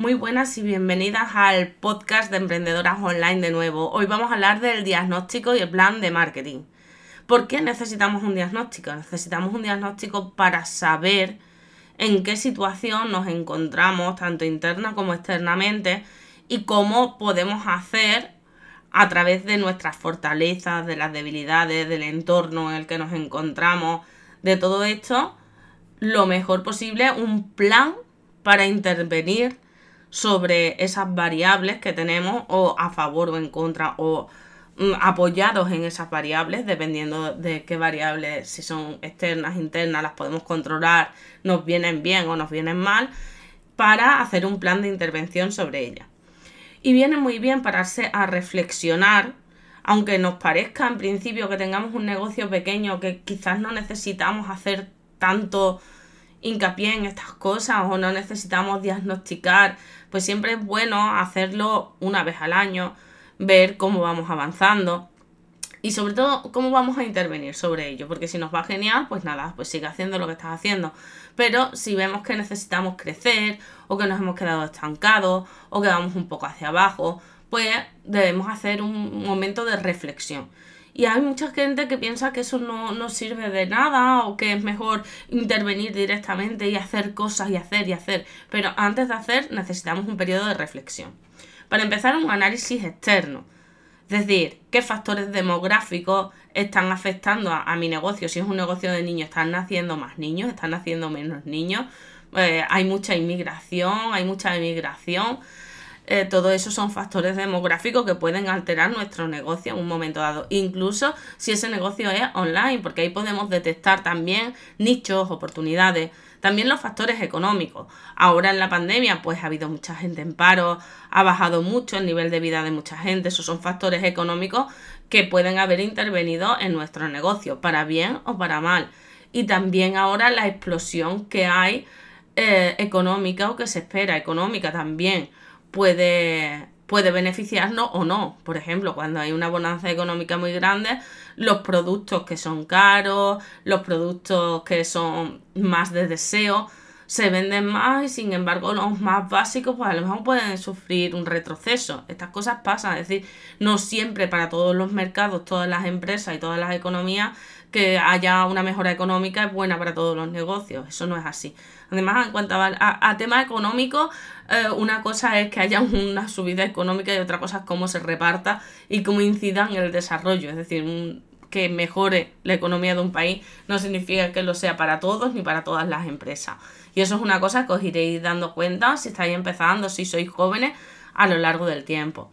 Muy buenas y bienvenidas al podcast de Emprendedoras Online de nuevo. Hoy vamos a hablar del diagnóstico y el plan de marketing. ¿Por qué necesitamos un diagnóstico? Necesitamos un diagnóstico para saber en qué situación nos encontramos, tanto interna como externamente, y cómo podemos hacer a través de nuestras fortalezas, de las debilidades, del entorno en el que nos encontramos, de todo esto, lo mejor posible, un plan para intervenir sobre esas variables que tenemos o a favor o en contra o mm, apoyados en esas variables, dependiendo de qué variables, si son externas, internas, las podemos controlar, nos vienen bien o nos vienen mal, para hacer un plan de intervención sobre ellas. Y viene muy bien pararse a reflexionar, aunque nos parezca en principio que tengamos un negocio pequeño que quizás no necesitamos hacer tanto hincapié en estas cosas o no necesitamos diagnosticar, pues siempre es bueno hacerlo una vez al año, ver cómo vamos avanzando y sobre todo cómo vamos a intervenir sobre ello, porque si nos va genial, pues nada, pues sigue haciendo lo que estás haciendo. Pero si vemos que necesitamos crecer o que nos hemos quedado estancados o que vamos un poco hacia abajo, pues debemos hacer un momento de reflexión. Y hay mucha gente que piensa que eso no, sirve de nada o que es mejor intervenir directamente y hacer cosas y hacer y hacer. Pero antes de hacer necesitamos un periodo de reflexión. Para empezar, un análisis externo. Es decir, qué factores demográficos están afectando a, mi negocio. Si es un negocio de niños, están naciendo más niños, están naciendo menos niños. Eh, hay mucha inmigración, hay mucha emigración. Eh, todo eso son factores demográficos que pueden alterar nuestro negocio en un momento dado. Incluso si ese negocio es online, porque ahí podemos detectar también nichos, oportunidades. También los factores económicos. Ahora en la pandemia, pues ha habido mucha gente en paro, ha bajado mucho el nivel de vida de mucha gente. Esos son factores económicos que pueden haber intervenido en nuestro negocio, para bien o para mal. Y también ahora la explosión que hay eh, económica o que se espera económica también puede, puede beneficiarnos o no. Por ejemplo, cuando hay una bonanza económica muy grande, los productos que son caros, los productos que son más de deseo, se venden más y sin embargo los más básicos pues a lo mejor pueden sufrir un retroceso. Estas cosas pasan, es decir, no siempre para todos los mercados, todas las empresas y todas las economías que haya una mejora económica es buena para todos los negocios. Eso no es así. Además, en cuanto a, temas económicos, eh, una cosa es que haya una subida económica y otra cosa es cómo se reparta y cómo incida en el desarrollo. Es decir, que mejore la economía de un país no significa que lo sea para todos ni para todas las empresas. Y eso es una cosa que os iréis dando cuenta si estáis empezando, si sois jóvenes, a lo largo del tiempo.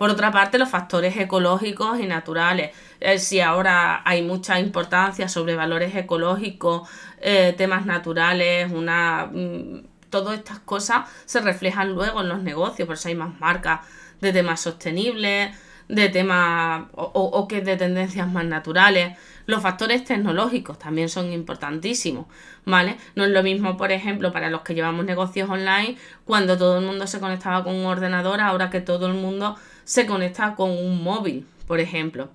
Por otra parte, los factores ecológicos y naturales. Eh, si ahora hay mucha importancia sobre valores ecológicos, eh, temas naturales, una mm, todas estas cosas se reflejan luego en los negocios, por eso hay más marcas de temas sostenibles, de temas o, o, que de tendencias más naturales. Los factores tecnológicos también son importantísimos, ¿vale? No es lo mismo, por ejemplo, para los que llevamos negocios online, cuando todo el mundo se conectaba con un ordenador, ahora que todo el mundo se conecta con un móvil, por ejemplo.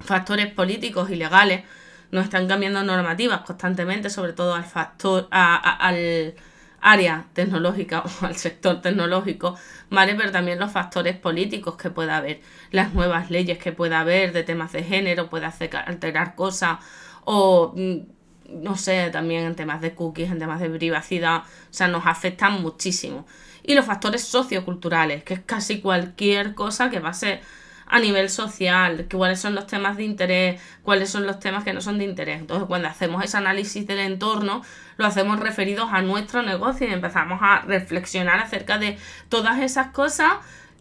Factores políticos y legales nos están cambiando normativas constantemente, sobre todo al factor, al área tecnológica o al sector tecnológico, ¿vale? Pero también los factores políticos que pueda haber, las nuevas leyes que pueda haber de temas de género, puede hacer alterar cosas, o mm, no sé, también en temas de cookies, en temas de privacidad, o sea, nos afectan muchísimo. Y los factores socioculturales, que es casi cualquier cosa que va a ser a nivel social, cuáles son los temas de interés, cuáles son los temas que no son de interés. Entonces, cuando hacemos ese análisis del entorno, lo hacemos referidos a nuestro negocio y empezamos a reflexionar acerca de todas esas cosas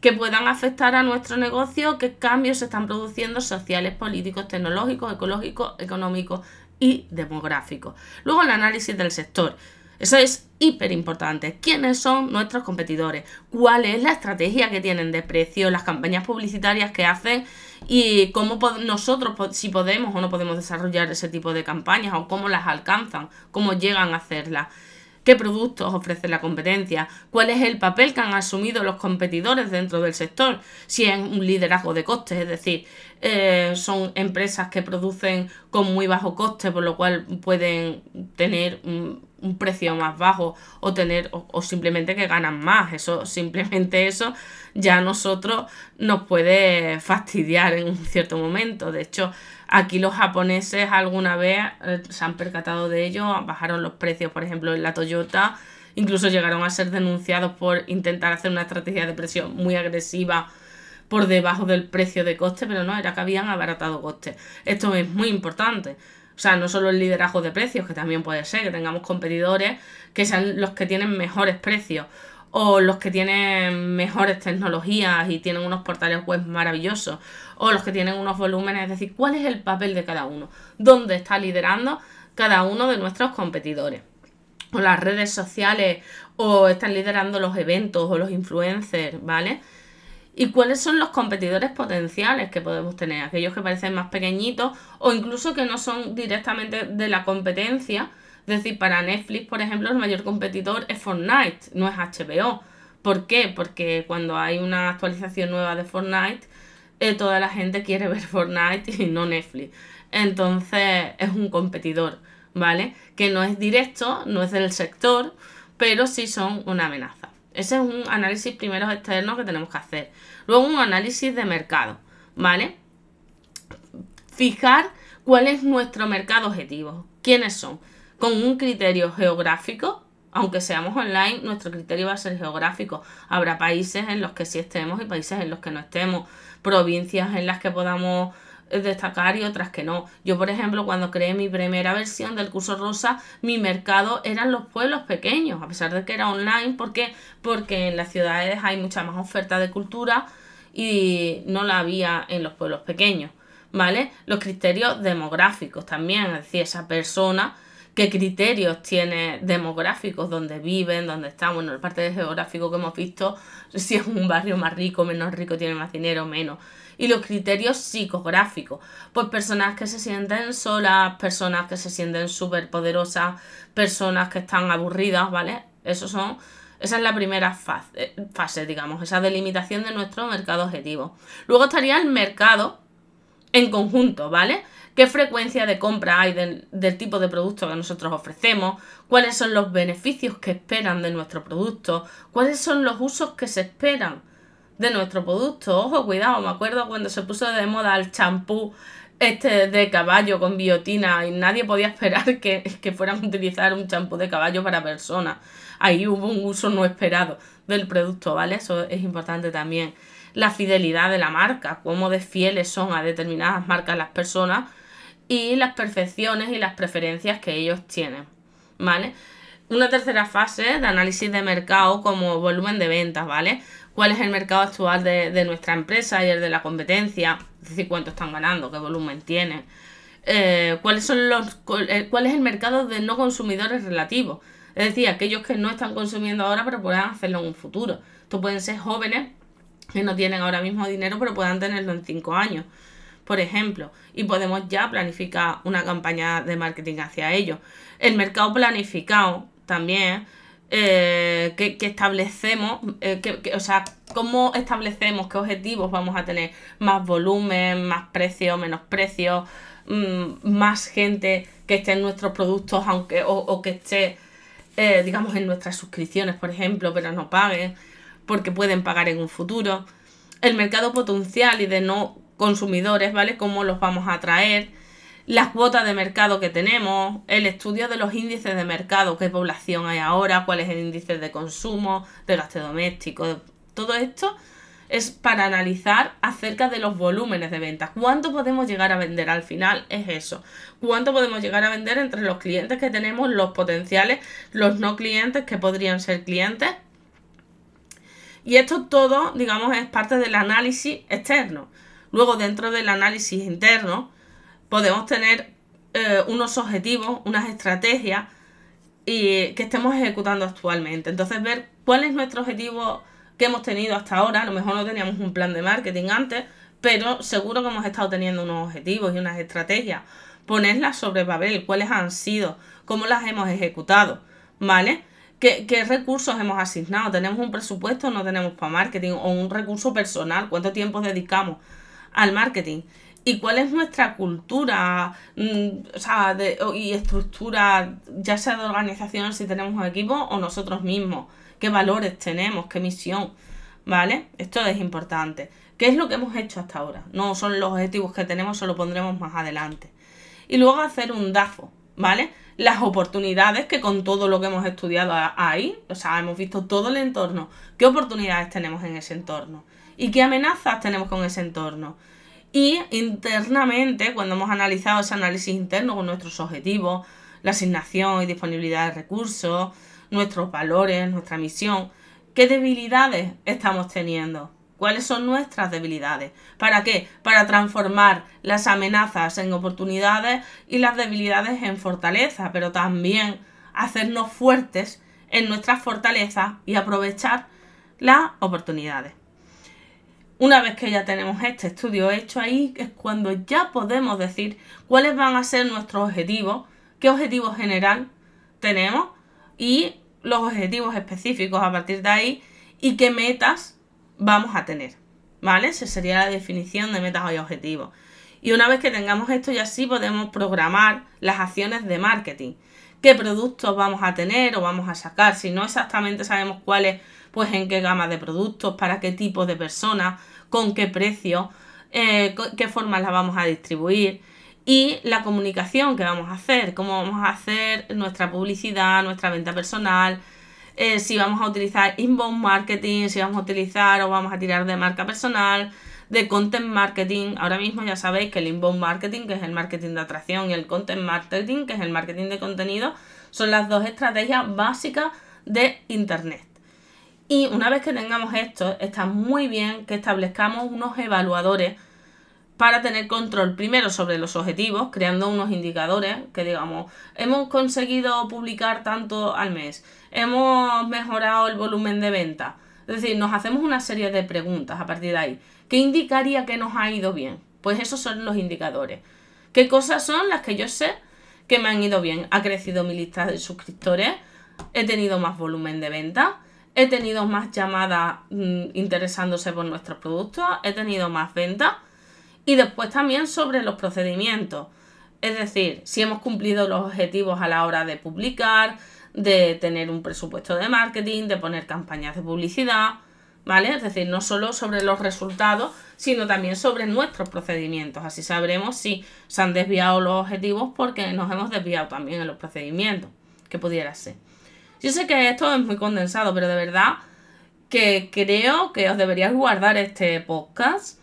que puedan afectar a nuestro negocio, qué cambios se están produciendo sociales, políticos, tecnológicos, ecológicos, económicos y demográficos. Luego el análisis del sector. Eso es hiper importante. ¿Quiénes son nuestros competidores? ¿Cuál es la estrategia que tienen de precio? Las campañas publicitarias que hacen y cómo nosotros, si podemos o no podemos desarrollar ese tipo de campañas o cómo las alcanzan, cómo llegan a hacerlas qué productos ofrece la competencia, cuál es el papel que han asumido los competidores dentro del sector, si es un liderazgo de costes, es decir, eh, son empresas que producen con muy bajo coste, por lo cual pueden tener un precio más bajo o tener o, simplemente que ganan más. Eso, simplemente eso ya a nosotros nos puede fastidiar en un cierto momento. De hecho, aquí los japoneses alguna vez eh, se han percatado de ello, bajaron los precios, por ejemplo, en la Toyota, incluso llegaron a ser denunciados por intentar hacer una estrategia de precio muy agresiva por debajo del precio de coste, pero no, era que habían abaratado coste. Esto es muy importante. O sea, no solo el liderazgo de precios, que también puede ser que tengamos competidores que sean los que tienen mejores precios o los que tienen mejores tecnologías y tienen unos portales web maravillosos o los que tienen unos volúmenes, es decir, cuál es el papel de cada uno, dónde está liderando cada uno de nuestros competidores o las redes sociales o están liderando los eventos o los influencers, ¿vale? Y cuáles son los competidores potenciales que podemos tener, aquellos que parecen más pequeñitos o incluso que no son directamente de la competencia. Es decir, para Netflix, por ejemplo, el mayor competidor es Fortnite, no es HBO. ¿Por qué? Porque cuando hay una actualización nueva de Fortnite, eh, toda la gente quiere ver Fortnite y no Netflix. Entonces es un competidor, ¿vale? Que no es directo, no es del sector, pero sí son una amenaza. Ese es un análisis primero externo que tenemos que hacer. Luego un análisis de mercado, ¿vale? Fijar cuál es nuestro mercado objetivo, quiénes son, con un criterio geográfico, aunque seamos online, nuestro criterio va a ser geográfico. Habrá países en los que sí estemos y países en los que no estemos, provincias en las que podamos destacar y otras que no. Yo, por ejemplo, cuando creé mi primera versión del curso rosa, mi mercado eran los pueblos pequeños, a pesar de que era online. ¿Por qué? Porque en las ciudades hay mucha más oferta de cultura y no la había en los pueblos pequeños. ¿Vale? Los criterios demográficos también, es decir, esa persona qué criterios tiene demográficos, dónde viven, dónde están, bueno, el parte de geográfico que hemos visto, si es un barrio más rico, menos rico, tiene más dinero, menos y los criterios psicográficos. Pues personas que se sienten solas, personas que se sienten súper poderosas, personas que están aburridas, ¿vale? Eso son, esa es la primera fase, fase, digamos, esa delimitación de nuestro mercado objetivo. Luego estaría el mercado en conjunto, ¿vale? ¿Qué frecuencia de compra hay del, del tipo de producto que nosotros ofrecemos? ¿Cuáles son los beneficios que esperan de nuestro producto? ¿Cuáles son los usos que se esperan? De nuestro producto. Ojo, cuidado, me acuerdo cuando se puso de moda el champú este de caballo con biotina y nadie podía esperar que, que fueran a utilizar un champú de caballo para personas. Ahí hubo un uso no esperado del producto, ¿vale? Eso es importante también. La fidelidad de la marca, cómo de fieles son a determinadas marcas las personas y las perfecciones y las preferencias que ellos tienen, ¿vale? Una tercera fase de análisis de mercado como volumen de ventas, ¿vale? Cuál es el mercado actual de, nuestra empresa y el de la competencia, es decir, cuánto están ganando, qué volumen tienen, eh, cuáles son los, eh, cuál es el mercado de no consumidores relativos, es decir, aquellos que no están consumiendo ahora pero puedan hacerlo en un futuro. Esto pueden ser jóvenes que no tienen ahora mismo dinero pero puedan tenerlo en cinco años, por ejemplo, y podemos ya planificar una campaña de marketing hacia ellos. El mercado planificado también eh, que, establecemos, eh, que, o sea, cómo establecemos qué objetivos vamos a tener, más volumen, más precio, menos precio, mm, más gente que esté en nuestros productos, aunque, o, que esté, eh, digamos, en nuestras suscripciones, por ejemplo, pero no paguen, porque pueden pagar en un futuro. El mercado potencial y de no consumidores, ¿vale? ¿Cómo los vamos a atraer? Las cuotas de mercado que tenemos, el estudio de los índices de mercado, qué población hay ahora, cuál es el índice de consumo, de gasto doméstico, todo esto es para analizar acerca de los volúmenes de ventas. ¿Cuánto podemos llegar a vender al final? Es eso. ¿Cuánto podemos llegar a vender entre los clientes que tenemos, los potenciales, los no clientes que podrían ser clientes? Y esto todo, digamos, es parte del análisis externo. Luego, dentro del análisis interno, podemos tener eh, unos objetivos, unas estrategias y que estemos ejecutando actualmente. Entonces, ver cuál es nuestro objetivo que hemos tenido hasta ahora. A lo mejor no teníamos un plan de marketing antes, pero seguro que hemos estado teniendo unos objetivos y unas estrategias. Ponerlas sobre papel, cuáles han sido, cómo las hemos ejecutado, ¿vale? ¿Qué, ¿Qué, recursos hemos asignado? ¿Tenemos un presupuesto o no tenemos para marketing? ¿O un recurso personal? ¿Cuánto tiempo dedicamos al marketing? Y cuál es nuestra cultura mm, o sea, y estructura, ya sea de organización, si tenemos un equipo o nosotros mismos, qué valores tenemos, qué misión, ¿vale? Esto es importante. ¿Qué es lo que hemos hecho hasta ahora? No son los objetivos que tenemos, se lo pondremos más adelante. Y luego hacer un DAFO, ¿vale? Las oportunidades que con todo lo que hemos estudiado ahí, o sea, hemos visto todo el entorno, qué oportunidades tenemos en ese entorno y qué amenazas tenemos con ese entorno. Y internamente, cuando hemos analizado ese análisis interno con nuestros objetivos, la asignación y disponibilidad de recursos, nuestros valores, nuestra misión, ¿qué debilidades estamos teniendo? ¿Cuáles son nuestras debilidades? ¿Para qué? Para transformar las amenazas en oportunidades y las debilidades en fortaleza, pero también hacernos fuertes en nuestras fortalezas y aprovechar las oportunidades. Una vez que ya tenemos este estudio hecho ahí, es cuando ya podemos decir cuáles van a ser nuestros objetivos, qué objetivo general tenemos y los objetivos específicos a partir de ahí y qué metas vamos a tener. ¿Vale? Esa sería la definición de metas y objetivos. Y una vez que tengamos esto ya sí podemos programar las acciones de marketing. ¿Qué productos vamos a tener o vamos a sacar? Si no exactamente sabemos cuáles pues en qué gama de productos, para qué tipo de personas, con qué precio, eh, qué formas la vamos a distribuir y la comunicación que vamos a hacer, cómo vamos a hacer nuestra publicidad, nuestra venta personal, eh, si vamos a utilizar inbound marketing, si vamos a utilizar o vamos a tirar de marca personal, de content marketing. Ahora mismo ya sabéis que el inbound marketing, que es el marketing de atracción, y el content marketing, que es el marketing de contenido, son las dos estrategias básicas de Internet. Y una vez que tengamos esto, está muy bien que establezcamos unos evaluadores para tener control primero sobre los objetivos, creando unos indicadores que digamos, hemos conseguido publicar tanto al mes, hemos mejorado el volumen de venta. Es decir, nos hacemos una serie de preguntas a partir de ahí. ¿Qué indicaría que nos ha ido bien? Pues esos son los indicadores. ¿Qué cosas son las que yo sé que me han ido bien? Ha crecido mi lista de suscriptores, he tenido más volumen de venta, he tenido más llamadas mm, interesándose por nuestros productos, he tenido más ventas y después también sobre los procedimientos. Es decir, si hemos cumplido los objetivos a la hora de publicar, de tener un presupuesto de marketing, de poner campañas de publicidad, ¿vale? Es decir, no solo sobre los resultados, sino también sobre nuestros procedimientos. Así sabremos si se han desviado los objetivos porque nos hemos desviado también en los procedimientos, que pudiera ser. Yo sé que esto es muy condensado, pero de verdad que creo que os deberíais guardar este podcast,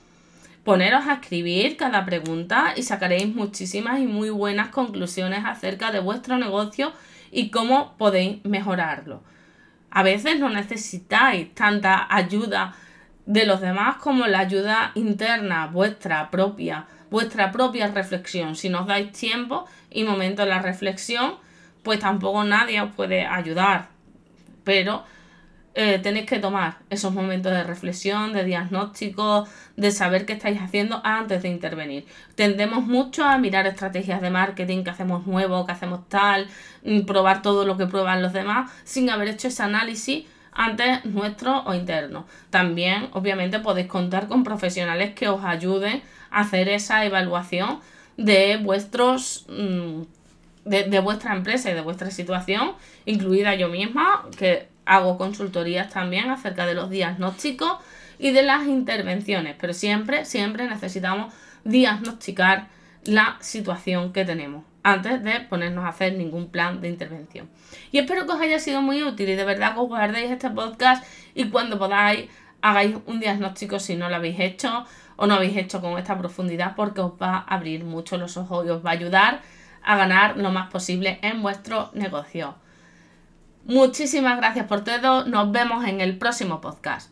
poneros a escribir cada pregunta y sacaréis muchísimas y muy buenas conclusiones acerca de vuestro negocio y cómo podéis mejorarlo. A veces no necesitáis tanta ayuda de los demás como la ayuda interna, vuestra propia, vuestra propia reflexión. Si nos dais tiempo y momento de la reflexión, pues tampoco nadie os puede ayudar. Pero eh, tenéis que tomar esos momentos de reflexión, de diagnóstico, de saber qué estáis haciendo antes de intervenir. Tendemos mucho a mirar estrategias de marketing que hacemos nuevo, que hacemos tal, mm, probar todo lo que prueban los demás, sin haber hecho ese análisis antes nuestro o interno. También, obviamente, podéis contar con profesionales que os ayuden a hacer esa evaluación de vuestros... Mm, de, vuestra empresa y de vuestra situación, incluida yo misma, que hago consultorías también acerca de los diagnósticos y de las intervenciones, pero siempre, siempre necesitamos diagnosticar la situación que tenemos antes de ponernos a hacer ningún plan de intervención. Y espero que os haya sido muy útil y de verdad que os guardéis este podcast y cuando podáis hagáis un diagnóstico si no lo habéis hecho o no habéis hecho con esta profundidad porque os va a abrir mucho los ojos y os va a ayudar a ganar lo más posible en vuestro negocio. Muchísimas gracias por todo. Nos vemos en el próximo podcast.